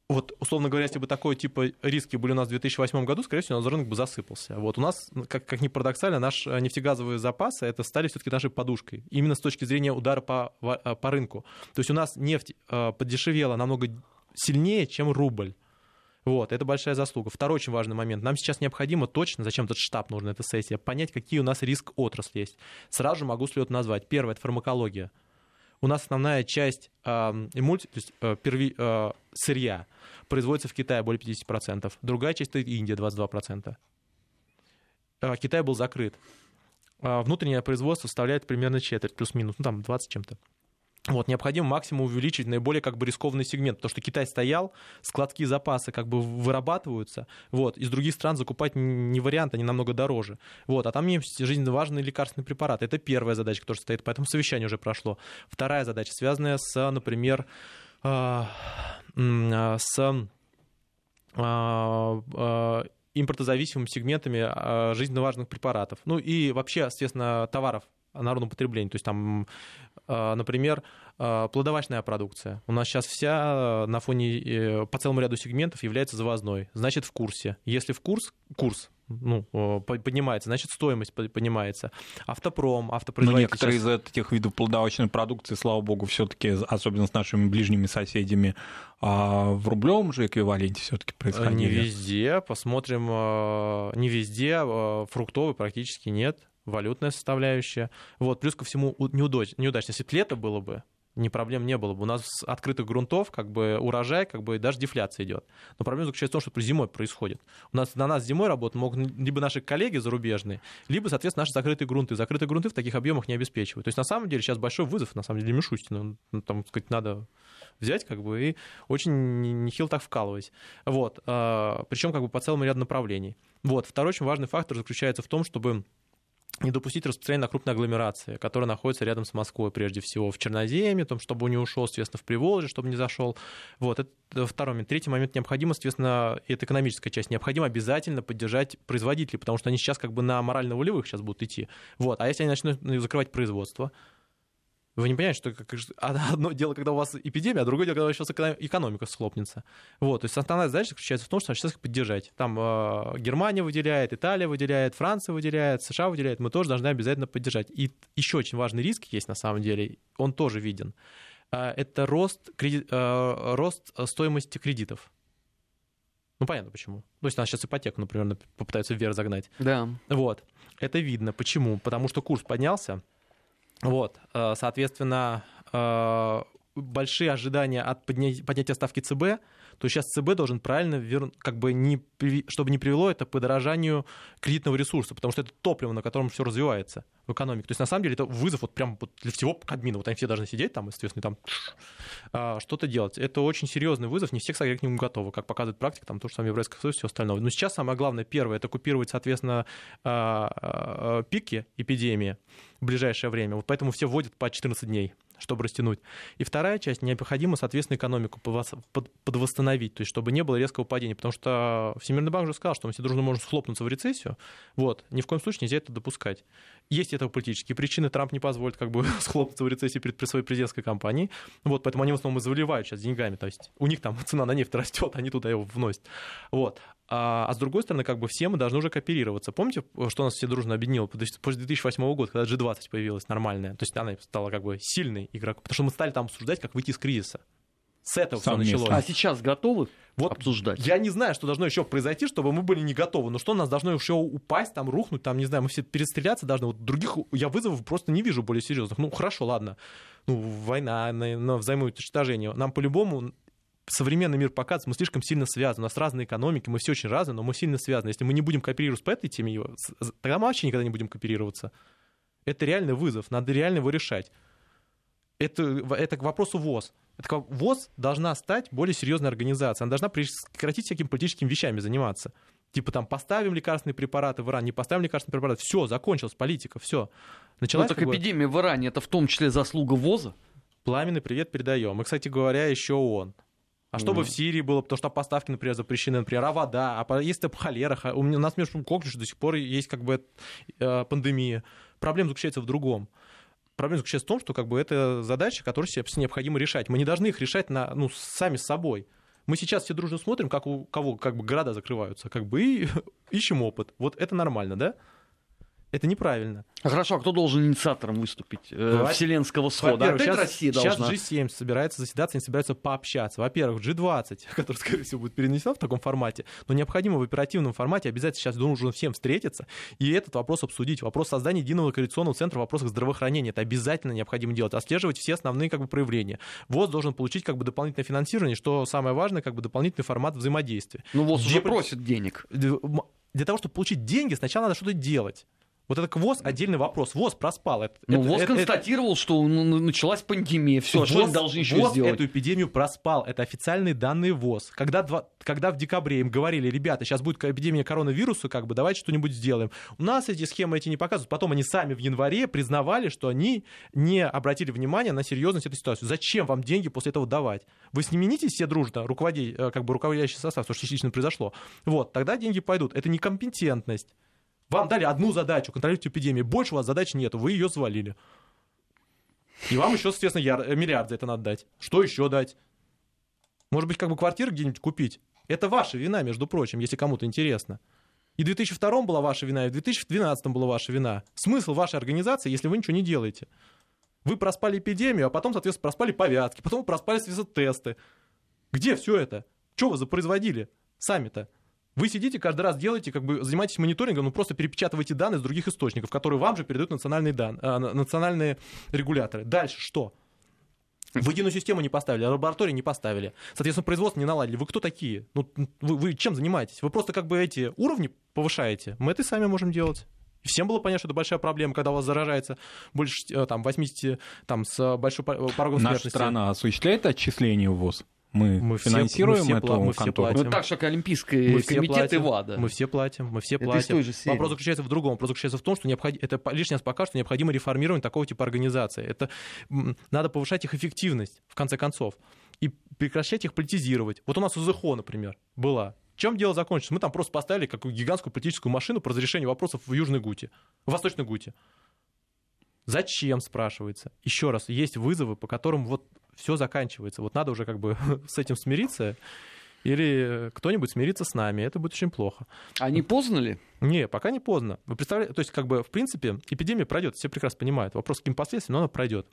Speaker 4: вот, условно говоря, если бы такой типа риски были у нас в 2008 году, скорее всего, у нас рынок бы засыпался. Вот у нас, как, как ни парадоксально, наши нефтегазовые запасы это стали все-таки нашей подушкой. Именно с точки зрения удара по, по рынку. То есть у нас нефть э, подешевела намного сильнее, чем рубль. Вот, это большая заслуга. Второй очень важный момент. Нам сейчас необходимо точно, зачем этот штаб нужен, эта сессия, понять, какие у нас риск отрасли есть. Сразу же могу слет назвать. Первое – это фармакология. У нас основная часть э, эмульти, то есть э, перви, э, сырья производится в Китае более 50%. Другая часть – это Индия, 22%. Э, Китай был закрыт. Э, внутреннее производство составляет примерно четверть, плюс-минус, ну там 20 чем-то. Вот, необходимо максимум увеличить наиболее как бы рискованный сегмент, потому что Китай стоял, складские запасы как бы вырабатываются, вот, из других стран закупать не вариант, они намного дороже, вот, а там есть жизненно важные лекарственные препараты, это первая задача, которая стоит, поэтому совещание уже прошло. Вторая задача, связанная с, например, а, а, с а, импортозависимыми сегментами жизненно важных препаратов, ну и вообще, естественно, товаров народному потреблению. То есть там, например, а, плодовочная продукция. У нас сейчас вся на фоне э, по целому ряду сегментов является завозной. Значит, в курсе. Если в курс, курс ну, поднимается, значит, стоимость поднимается. Автопром, автопроизводитель...
Speaker 3: Но некоторые сейчас... из этих видов плодовочной продукции, слава богу, все таки особенно с нашими ближними соседями, а в рублевом же эквиваленте все таки происходили?
Speaker 4: Не везде, посмотрим, не везде, фруктовый практически нет валютная составляющая. Вот, плюс ко всему неудач, неудачно. Если бы лето было бы, ни проблем не было бы. У нас с открытых грунтов как бы урожай, как бы даже дефляция идет. Но проблема заключается в том, что зимой происходит. У нас на нас зимой работают могут либо наши коллеги зарубежные, либо, соответственно, наши закрытые грунты. Закрытые грунты в таких объемах не обеспечивают. То есть на самом деле сейчас большой вызов, на самом деле, Мишустина. Ну, там, сказать, надо взять, как бы, и очень нехило так вкалывать. Вот. А, Причем, как бы, по целому ряду направлений. Вот. Второй очень важный фактор заключается в том, чтобы не допустить распространения на крупной агломерации, которая находится рядом с Москвой, прежде всего, в Черноземье, там, чтобы он не ушел, соответственно, в Приволжье, чтобы не зашел. Вот, это второй момент. Третий момент необходимо, соответственно, это экономическая часть, необходимо обязательно поддержать производителей, потому что они сейчас как бы на морально-волевых сейчас будут идти. Вот, а если они начнут закрывать производство, вы не понимаете, что как, (laughs) одно дело, когда у вас эпидемия, а другое дело, когда сейчас экономика схлопнется. Вот, то есть основная задача заключается в том, что сейчас их поддержать. Там э, Германия выделяет, Италия выделяет, Франция выделяет, США выделяет. Мы тоже должны обязательно поддержать. И еще очень важный риск есть на самом деле, он тоже виден. Э, это рост, кредит, э, рост стоимости кредитов. Ну, понятно почему. То есть, нас сейчас ипотеку, например, попытаются вверх загнать.
Speaker 2: Да.
Speaker 4: Вот. Это видно. Почему? Потому что курс поднялся, вот, э, соответственно, э, большие ожидания от поднятия ставки ЦБ, то сейчас ЦБ должен правильно, вер... как бы не, чтобы не привело это к подорожанию кредитного ресурса, потому что это топливо, на котором все развивается в экономике. То есть, на самом деле, это вызов вот прям вот для всего Кабмина. Вот они все должны сидеть там, естественно, там а, что-то делать. Это очень серьезный вызов, не все, кстати, к нему готовы, как показывает практика, там то же самое Еврейское Союз, все остальное. Но сейчас самое главное, первое, это купировать, соответственно, а, а, пики эпидемии в ближайшее время. Вот поэтому все вводят по 14 дней чтобы растянуть. И вторая часть, необходимо, соответственно, экономику подвосстановить, то есть чтобы не было резкого падения, потому что Всемирный банк уже сказал, что мы все дружно можем схлопнуться в рецессию, вот, ни в коем случае нельзя это допускать. Есть этого политические причины, Трамп не позволит как бы (laughs) схлопнуться в рецессии перед своей президентской кампании, вот, поэтому они в основном и заливают сейчас деньгами, то есть у них там цена на нефть растет, они туда его вносят, вот. А, а с другой стороны, как бы все мы должны уже кооперироваться. Помните, что нас все дружно объединило после 2008 года, когда G20 появилась нормальная? То есть она стала как бы сильной игроком, потому что мы стали там обсуждать, как выйти из кризиса. С этого все началось.
Speaker 2: А сейчас готовы вот обсуждать?
Speaker 4: Я не знаю, что должно еще произойти, чтобы мы были не готовы. Но что у нас должно еще упасть, там рухнуть, там, не знаю, мы все перестреляться должны. Вот других я вызовов просто не вижу более серьезных. Ну, хорошо, ладно. Ну, война на, на взаимоуничтожение. Нам по-любому современный мир показывает, мы слишком сильно связаны. У нас разные экономики, мы все очень разные, но мы сильно связаны. Если мы не будем кооперироваться по этой теме, тогда мы вообще никогда не будем кооперироваться. Это реальный вызов, надо реально его решать. Это, это к вопросу ВОЗ. Это ВОЗ должна стать более серьезной организацией. Она должна прекратить всякими политическими вещами заниматься. Типа там поставим лекарственные препараты в Иран, не поставим лекарственные препараты. Все, закончилась политика, все.
Speaker 2: Началась ну, так эпидемия в Иране это в том числе заслуга ВОЗа?
Speaker 4: Пламенный привет передаем. И, кстати говоря, еще ООН. А что бы в Сирии было, потому что поставки, например, запрещены, например, а вода, а если холера, у нас, между прочим, до сих пор есть как бы э, пандемия. Проблема заключается в другом. Проблема заключается в том, что как бы это задача, которую себе необходимо решать. Мы не должны их решать на, ну, сами с собой. Мы сейчас все дружно смотрим, как у кого как бы города закрываются, как бы и (laughs) ищем опыт. Вот это нормально, да? Это неправильно.
Speaker 2: Хорошо, а кто должен инициатором выступить э, Вселенского схода?
Speaker 4: Опять сейчас, Россия должна. Сейчас G7 собирается заседаться, они собираются пообщаться. Во-первых, G20, (laughs) который, скорее всего, будет перенесен в таком формате, но необходимо в оперативном формате обязательно сейчас нужно всем встретиться и этот вопрос обсудить. Вопрос создания единого коалиционного центра в вопросах здравоохранения. Это обязательно необходимо делать. Отслеживать все основные как бы, проявления. ВОЗ должен получить как бы дополнительное финансирование, что самое важное, как бы дополнительный формат взаимодействия.
Speaker 2: Ну, ВОЗ уже просит денег.
Speaker 4: Для того, чтобы получить деньги, сначала надо что-то делать. Вот это ВОЗ отдельный вопрос. ВОЗ проспал. Это,
Speaker 2: ну,
Speaker 4: это,
Speaker 2: ВОЗ
Speaker 4: это,
Speaker 2: констатировал, это... что началась пандемия. Все, ВОЗ, что они должны еще
Speaker 4: ВОЗ
Speaker 2: сделать?
Speaker 4: эту эпидемию проспал. Это официальные данные ВОЗ. Когда, два, когда в декабре им говорили, ребята, сейчас будет эпидемия коронавируса, как бы давайте что-нибудь сделаем. У нас эти схемы эти не показывают. Потом они сами в январе признавали, что они не обратили внимания на серьезность этой ситуации. Зачем вам деньги после этого давать? Вы снимитесь все дружно, руководи, э, как бы руководящий состав, то, что частично произошло. Вот, тогда деньги пойдут. Это некомпетентность. Вам дали одну задачу, контролировать эпидемию. Больше у вас задач нет, вы ее свалили. И вам еще, соответственно, яр... Э, миллиард за это надо дать. Что еще дать? Может быть, как бы квартиру где-нибудь купить? Это ваша вина, между прочим, если кому-то интересно. И в 2002 была ваша вина, и в 2012 была ваша вина. Смысл вашей организации, если вы ничего не делаете. Вы проспали эпидемию, а потом, соответственно, проспали повязки, потом проспали, соответственно, тесты. Где все это? Что вы запроизводили сами-то? Вы сидите каждый раз делаете, как бы занимаетесь мониторингом, ну просто перепечатываете данные с других источников, которые вам же передают национальные, дан... а, национальные регуляторы. Дальше что? В единую систему не поставили, а лаборатории не поставили. Соответственно, производство не наладили. Вы кто такие? Ну, вы, вы чем занимаетесь? Вы просто как бы эти уровни повышаете. Мы это сами можем делать. И всем было понятно, что это большая проблема, когда у вас заражается больше э, там, 80 там, с большой порогом
Speaker 3: Наша страна осуществляет отчисление в ВУЗ? Мы,
Speaker 4: Мы все-
Speaker 3: финансируем
Speaker 4: мы все
Speaker 3: эту
Speaker 4: пла- мы все
Speaker 3: контору?
Speaker 4: платим.
Speaker 2: Ну, так же, как Олимпийский
Speaker 4: Мы
Speaker 2: комитет и
Speaker 4: платим,
Speaker 2: ВАДА.
Speaker 4: Мы все платим, мы все
Speaker 2: Это из
Speaker 4: платим.
Speaker 2: той же серии.
Speaker 4: Вопрос заключается в другом. Вопрос заключается в том, что необход... это лишний раз покажет, что необходимо реформирование такого типа организации. Это надо повышать их эффективность, в конце концов, и прекращать их политизировать. Вот у нас УЗХО, например, была. Чем дело закончилось? Мы там просто поставили какую гигантскую политическую машину по разрешению вопросов в Южной Гуте, в Восточной Гуте. Зачем, спрашивается. Еще раз, есть вызовы, по которым вот все заканчивается. Вот надо уже как бы (laughs) с этим смириться, или кто-нибудь смирится с нами. Это будет очень плохо.
Speaker 2: А не поздно ли?
Speaker 4: Не, пока не поздно. Вы представляете, то есть, как бы, в принципе, эпидемия пройдет, все прекрасно понимают. Вопрос, каким последствиям, но она пройдет.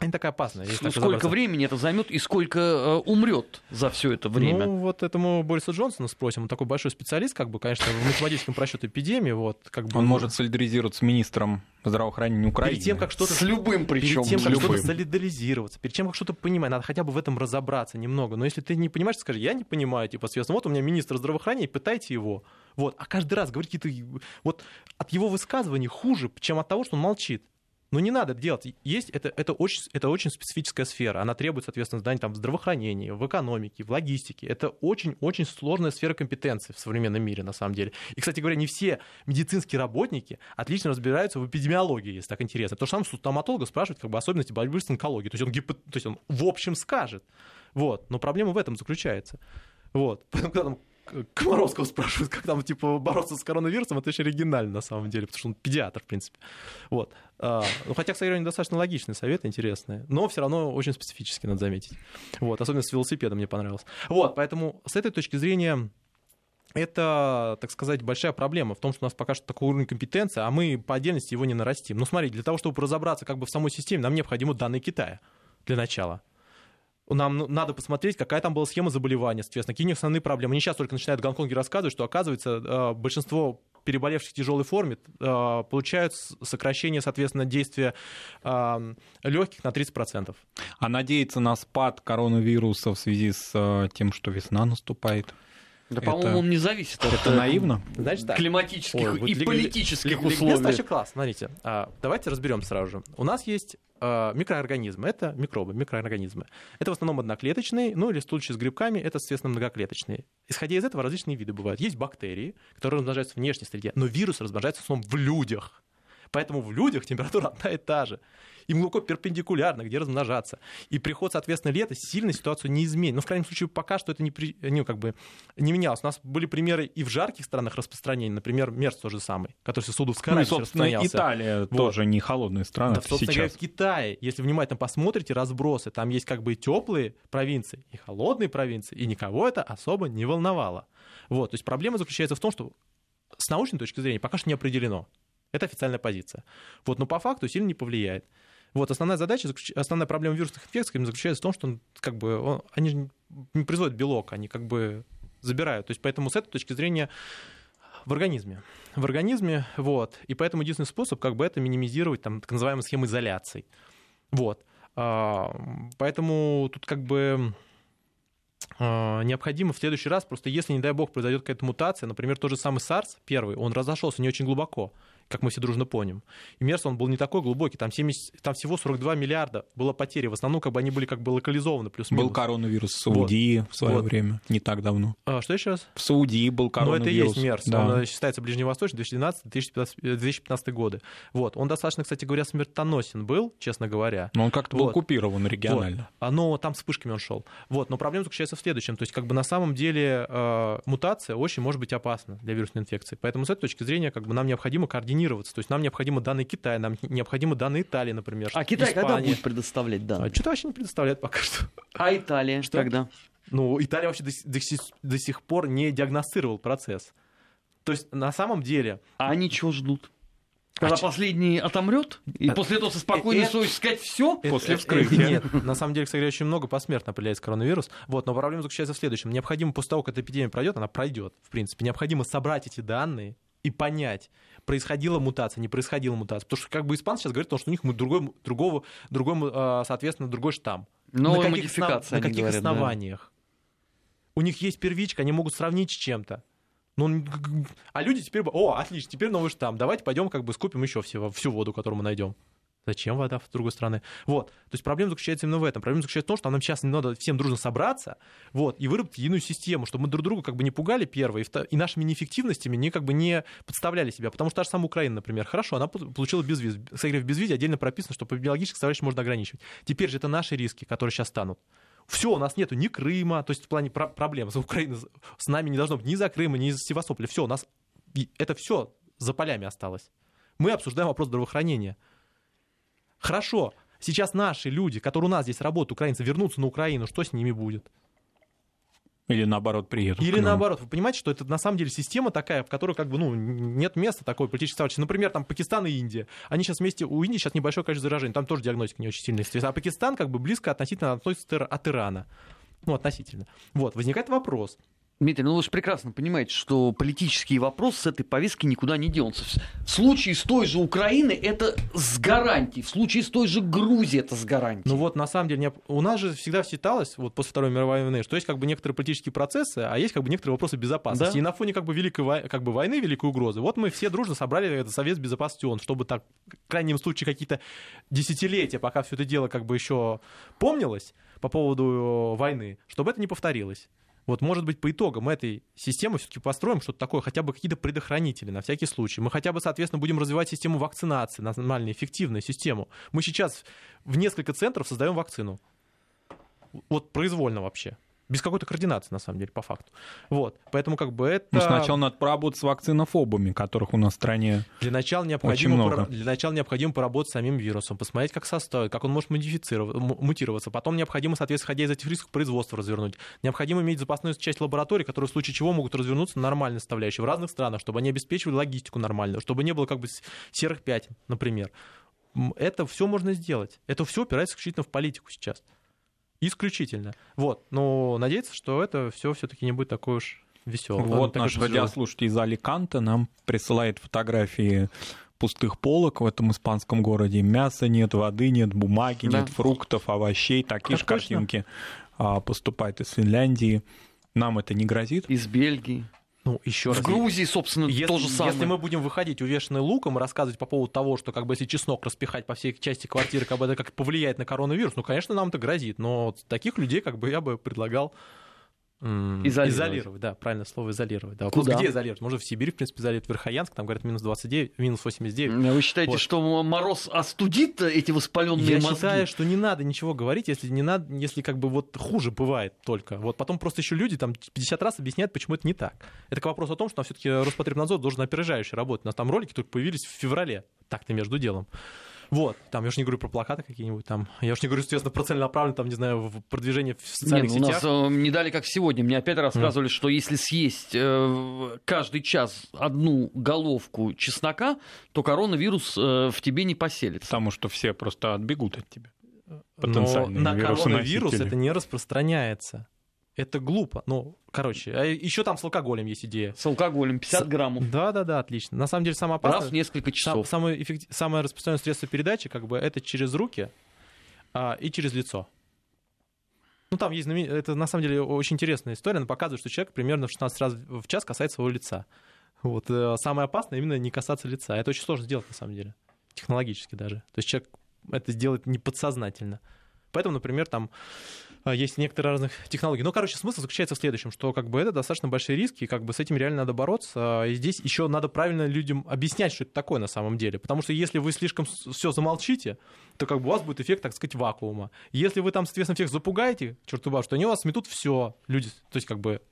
Speaker 4: Не такая так
Speaker 2: сколько времени это займет и сколько э, умрет за все это время?
Speaker 4: Ну, вот этому Бориса Джонсона спросим. Он такой большой специалист, как бы, конечно, в математическом просчете эпидемии. Вот, как бы,
Speaker 3: Он может солидаризироваться с министром здравоохранения Украины.
Speaker 4: перед тем, как что-то
Speaker 2: С любым причем.
Speaker 4: Перед тем, как
Speaker 3: любым.
Speaker 4: что-то солидаризироваться, перед тем, как что-то понимать, надо хотя бы в этом разобраться немного. Но если ты не понимаешь, скажи, я не понимаю, типа, соответственно, вот у меня министр здравоохранения, пытайте его. Вот. А каждый раз говорить какие-то... Вот от его высказываний хуже, чем от того, что он молчит. Но не надо делать. Есть, это, это, очень, это очень специфическая сфера. Она требует, соответственно, знаний там, в здравоохранении, в экономике, в логистике. Это очень-очень сложная сфера компетенций в современном мире, на самом деле. И, кстати говоря, не все медицинские работники отлично разбираются в эпидемиологии, если так интересно. Потому что сам стоматолога спрашивают как бы особенности борьбы с онкологией. То есть он, гипо- то есть он в общем скажет. Вот. Но проблема в этом заключается. Вот. (laughs) Поэтому, когда там Комаровского спрашивают, как там, типа, бороться с коронавирусом, это очень оригинально, на самом деле, потому что он педиатр, в принципе. Вот. А, ну, хотя, кстати говоря, достаточно логичные советы, интересные, но все равно очень специфически, надо заметить. Вот, особенно с велосипедом мне понравилось. Вот, поэтому с этой точки зрения это, так сказать, большая проблема в том, что у нас пока что такой уровень компетенции, а мы по отдельности его не нарастим. Ну, смотри, для того, чтобы разобраться как бы в самой системе, нам необходимы данные Китая для начала. Нам ну, надо посмотреть, какая там была схема заболевания, соответственно, какие у них основные проблемы. Они сейчас только начинают в Гонконге рассказывать, что, оказывается, э, большинство переболевших в тяжелой форме э, получают сокращение, соответственно, действия легких на 30%.
Speaker 3: А надеяться на спад коронавируса в связи с э, тем, что весна наступает,
Speaker 2: Да,
Speaker 3: Это-
Speaker 2: по-моему, он не зависит от
Speaker 3: это
Speaker 2: э,
Speaker 3: наивно?
Speaker 4: Значит так.
Speaker 2: климатических
Speaker 4: Ой,
Speaker 2: и
Speaker 4: ли-
Speaker 2: политических
Speaker 4: ли- ликбез
Speaker 2: условий.
Speaker 4: вообще класс. Смотрите, а, давайте разберем сразу же. У нас есть микроорганизмы, это микробы, микроорганизмы. Это в основном одноклеточные, ну или случае с грибками, это, соответственно, многоклеточные. Исходя из этого различные виды бывают. Есть бактерии, которые размножаются в внешней среде, но вирус размножается в основном в людях. Поэтому в людях температура одна и та же. Им глубоко перпендикулярно, где размножаться. И приход, соответственно, лета сильно ситуацию не изменит. Но, в крайнем случае, пока что это не, при- ну, как бы, не менялось. У нас были примеры и в жарких странах распространения. Например, Мерс тот же самый, который в Саудовской
Speaker 3: Ну и, собственно. Италия
Speaker 4: Вот.
Speaker 3: тоже не холодная страна
Speaker 4: Да, собственно говоря,
Speaker 3: сейчас.
Speaker 4: в Китае, если внимательно посмотрите разбросы, там есть как бы теплые провинции и холодные провинции, и никого это особо не волновало. Вот, то есть проблема заключается в том, что с научной точки зрения пока что не определено. Это официальная позиция. Вот, но по факту сильно не повлияет. Вот, основная задача, основная проблема вирусных инфекций заключается в том, что он, как бы, он- они же не производят белок, они как бы забирают. То есть поэтому с этой точки зрения в организме. В организме, вот. И поэтому единственный способ, как бы, это минимизировать, там, так называемые схемы изоляции. Вот. А, Поэтому тут как бы а, необходимо в следующий раз, просто если, не дай бог, произойдет какая-то мутация, например, тот же самый SARS первый, он разошелся не очень глубоко, как мы все дружно помним. И MERS, он был не такой глубокий, там, 70, там всего 42 миллиарда было потери, в основном как бы они были как бы локализованы плюс-минус.
Speaker 3: Был коронавирус в Саудии в свое
Speaker 4: Вот.
Speaker 3: время, не так давно.
Speaker 4: А, что еще раз?
Speaker 3: В Саудии был коронавирус.
Speaker 4: это и есть МЕРС.
Speaker 3: Да.
Speaker 4: Он э, считается ближневосточный 2012-2015 годы. Вот. Он достаточно, кстати говоря, смертоносен был, честно говоря.
Speaker 3: Но он как-то был
Speaker 4: Вот.
Speaker 3: оккупирован регионально.
Speaker 4: Вот. А, Но там вспышками он шел. Вот. Но проблема заключается в следующем. То есть, как бы на самом деле э, мутация очень может быть опасна для вирусной инфекции. Поэтому с этой точки зрения как бы нам необходимо координироваться. То есть нам необходимы данные Китая, нам необходимы данные Италии, например.
Speaker 2: А Китай когда
Speaker 4: Испании.
Speaker 2: будет предоставлять
Speaker 4: А
Speaker 2: данные?
Speaker 4: что-то вообще не предоставляет пока что.
Speaker 2: А Италия
Speaker 4: Что?
Speaker 2: когда?
Speaker 4: Ну, Италия вообще до, до сих- до сих пор не диагностировал процесс. То есть, на самом деле,
Speaker 2: А они чего ждут? Когда
Speaker 4: А
Speaker 2: последний отомрет? И
Speaker 4: А-
Speaker 2: после этого со спокойной
Speaker 4: э-
Speaker 2: совестью сказать все?
Speaker 3: После
Speaker 4: Это-
Speaker 3: вскрытия.
Speaker 4: это Нет, на самом деле, кстати очень много посмертно определяется коронавирус. Вот, но проблема заключается в следующем. Необходимо после того, как эта эпидемия пройдет, она пройдет, в принципе, необходимо собрать эти данные и понять, происходила мутация, не происходила мутация. Потому что как бы испанцы сейчас говорят, потому что у них другой, другого, другой, э, соответственно, другой штамм.
Speaker 2: Новая
Speaker 4: на каких, основ- на каких
Speaker 2: говорят, да.
Speaker 4: основаниях? У них есть первичка, они могут сравнить с чем-то. Ну, а люди теперь... О, отлично, теперь новый штамм. Давайте пойдем как бы скупим еще всего, всю воду, которую мы найдем. Зачем вода с другой стороны? Вот. То есть проблема заключается именно в этом. Проблема заключается в том, что нам сейчас надо всем дружно собраться вот, и выработать единую систему, чтобы мы друг друга как бы не пугали первое, и, нашими неэффективностями не как бы не подставляли себя. Потому что та же самая Украина, например, хорошо, она пол- получила безвиз. Кстати, в безвизе отдельно прописано, что по биологической составляющей можно ограничивать. Теперь же это наши риски, которые сейчас станут. Все, у нас нету ни Крыма, то есть в плане про- проблем. За Украину с- с нами не должно быть ни за Крыма, ни за Севастополя. Все, у нас это все за полями осталось. Мы обсуждаем вопрос здравоохранения. Хорошо, сейчас наши люди, которые у нас здесь работают, украинцы, вернутся на Украину, что с ними будет?
Speaker 3: Или наоборот приедут.
Speaker 4: Или наоборот, вы понимаете, что это на самом деле система такая, в которой как бы, ну, нет места такой политической сообщества. Например, там Пакистан и Индия. Они сейчас вместе, у Индии сейчас небольшое количество заражений, там тоже диагностика не очень сильная. А Пакистан как бы близко относительно относится от Ирана. Ну, относительно. Вот, возникает вопрос.
Speaker 2: Дмитрий, ну вы же прекрасно понимаете, что политический вопрос с этой повестки никуда не денется. В случае с той же Украины это с гарантией, в случае с той же Грузией это с гарантией.
Speaker 4: Ну вот, на самом деле, у нас же всегда считалось, вот после Второй мировой войны, что есть как бы некоторые политические процессы, а есть как бы некоторые вопросы безопасности.
Speaker 2: Да.
Speaker 4: И на фоне как бы великой как бы войны, великой угрозы, вот мы все дружно собрали этот Совет Безопасности ООН, чтобы так, в крайнем случае, какие-то десятилетия, пока все это дело как бы еще помнилось по поводу э, войны, чтобы это не повторилось. Вот, может быть, по итогам этой системы все-таки построим что-то такое, хотя бы какие-то предохранители на всякий случай. Мы хотя бы, соответственно, будем развивать систему вакцинации, нормальную, эффективную систему. Мы сейчас в несколько центров создаем вакцину. Вот произвольно вообще. Без какой-то координации, на самом деле, по факту. Вот. Поэтому как бы это...
Speaker 3: Ну, сначала надо поработать с вакцинофобами, которых у нас в стране
Speaker 4: Для начала,
Speaker 3: Очень
Speaker 4: необходимо
Speaker 3: много.
Speaker 4: пора- для начала необходимо поработать с самим вирусом, посмотреть, как состав, как он может модифицироваться, мутироваться. Потом необходимо, соответственно, ходя из этих рисков, производство развернуть. Необходимо иметь запасную часть лабораторий, которые в случае чего могут развернуться на нормальные составляющие в разных странах, чтобы они обеспечивали логистику нормальную, чтобы не было как бы серых пятен, например. Это все можно сделать. Это все упирается исключительно в политику сейчас. Исключительно. Вот. Но надеяться, что это все все-таки не будет такой уж веселый.
Speaker 3: Вот наш радиослушатель из Аликанта нам присылает фотографии пустых полок в этом испанском городе. Мяса нет, воды нет, бумаги
Speaker 2: Да.
Speaker 3: нет, фруктов, овощей. Такие же
Speaker 4: Так точно.
Speaker 3: картинки а, поступают из Финляндии. Нам это не грозит.
Speaker 2: Из Бельгии.
Speaker 4: Ну, еще
Speaker 2: В
Speaker 4: раз.
Speaker 2: Грузии, собственно,
Speaker 4: Если,
Speaker 2: то же самое.
Speaker 4: если мы будем выходить увешанные луком и рассказывать по поводу того, что как бы если чеснок распихать по всей части квартиры, как бы это как повлияет на коронавирус, ну, конечно, нам это грозит. Но таких людей как бы я бы предлагал м,
Speaker 2: Изолировать.
Speaker 4: да, правильное слово изолировать. Да. Вопрос,
Speaker 2: Куда?
Speaker 4: где изолировать? Можно в Сибирь, в принципе, изолировать, в Верхоянск, там говорят минус 29, минус 89.
Speaker 2: Вы считаете,
Speaker 4: Вот.
Speaker 2: что мороз остудит эти воспаленные
Speaker 4: Я
Speaker 2: мозги?
Speaker 4: считаю, что не надо ничего говорить, если не надо, если как бы вот хуже бывает только. Вот потом просто еще люди там 50 раз объясняют, почему это не так. Это к вопросу о том, что все-таки Роспотребнадзор должен опережающе работать. У нас там ролики только появились в феврале, так-то между делом. Вот, там, я уж не говорю про плакаты какие-нибудь там, я уж не говорю, естественно, про целенаправленное, там, не знаю, в продвижение в
Speaker 2: Не,
Speaker 4: социальных
Speaker 2: ну, у нас
Speaker 4: сетях.
Speaker 2: э, не дали как сегодня. Мне опять рассказывали, что если съесть э, каждый час одну головку чеснока, то коронавирус э, в тебе не поселится.
Speaker 3: Потому что все просто отбегут от тебя.
Speaker 4: Но на коронавирус это не распространяется. Это глупо. Ну, короче, а еще там с алкоголем есть идея.
Speaker 2: С алкоголем 50
Speaker 4: С-
Speaker 2: граммов.
Speaker 4: Да, да, да, отлично. На самом деле самое опасное...
Speaker 2: Раз в несколько
Speaker 4: Сам-
Speaker 2: часов.
Speaker 4: самое, эффекти- самое распространенное средство передачи, как бы, это через руки а, и через лицо. Ну, там есть, знамен- это на самом деле очень интересная история, она показывает, что человек примерно в 16 раз в час касается своего лица. Вот, э, самое опасное именно не касаться лица. Это очень сложно сделать, на самом деле, технологически даже. То есть человек это сделает не подсознательно. Поэтому, например, там а, есть некоторые разных технологий. Но, короче, смысл заключается в следующем, что как бы это достаточно большие риски, и как бы с этим реально надо бороться. И здесь еще надо правильно людям объяснять, что это такое на самом деле. Потому что если вы слишком все замолчите, то как бы у вас будет эффект, так сказать, вакуума. Если вы там, соответственно, всех запугаете, черт убав, что они у вас сметут все, люди, то есть как бы...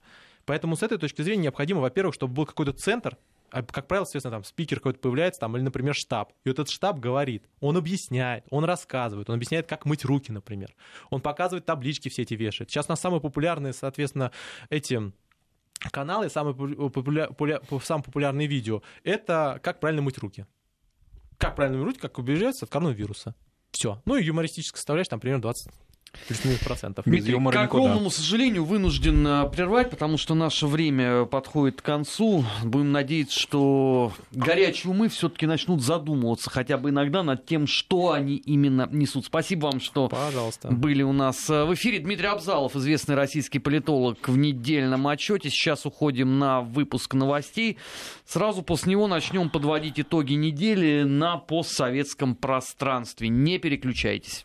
Speaker 4: Поэтому с этой точки зрения необходимо, во-первых, чтобы был какой-то центр, а, как правило, соответственно, там спикер какой-то появляется, там, или, например, штаб. И вот этот штаб говорит, он объясняет, он рассказывает, он объясняет, как мыть руки, например. Он показывает таблички все эти вешает. Сейчас у нас самые популярные, соответственно, эти каналы, самые популя- самые популярные видео, это как правильно мыть руки. Как правильно мыть руки, как убежать от коронавируса. Все. Ну и юмористическая составляющая, там примерно 20 плюс-минус процентов.
Speaker 3: Без
Speaker 2: Дмитрий,
Speaker 3: юмора
Speaker 2: к
Speaker 3: никуда.
Speaker 2: огромному сожалению, вынужден э, прервать, потому что наше время подходит к концу. Будем надеяться, что горячие умы все-таки начнут задумываться хотя бы иногда над тем, что они именно несут. Спасибо вам, что
Speaker 4: Пожалуйста.
Speaker 2: были у нас э, в эфире. Дмитрий Абзалов, известный российский политолог в недельном отчете. Сейчас уходим на выпуск новостей. Сразу после него начнем подводить итоги недели на постсоветском пространстве. Не переключайтесь.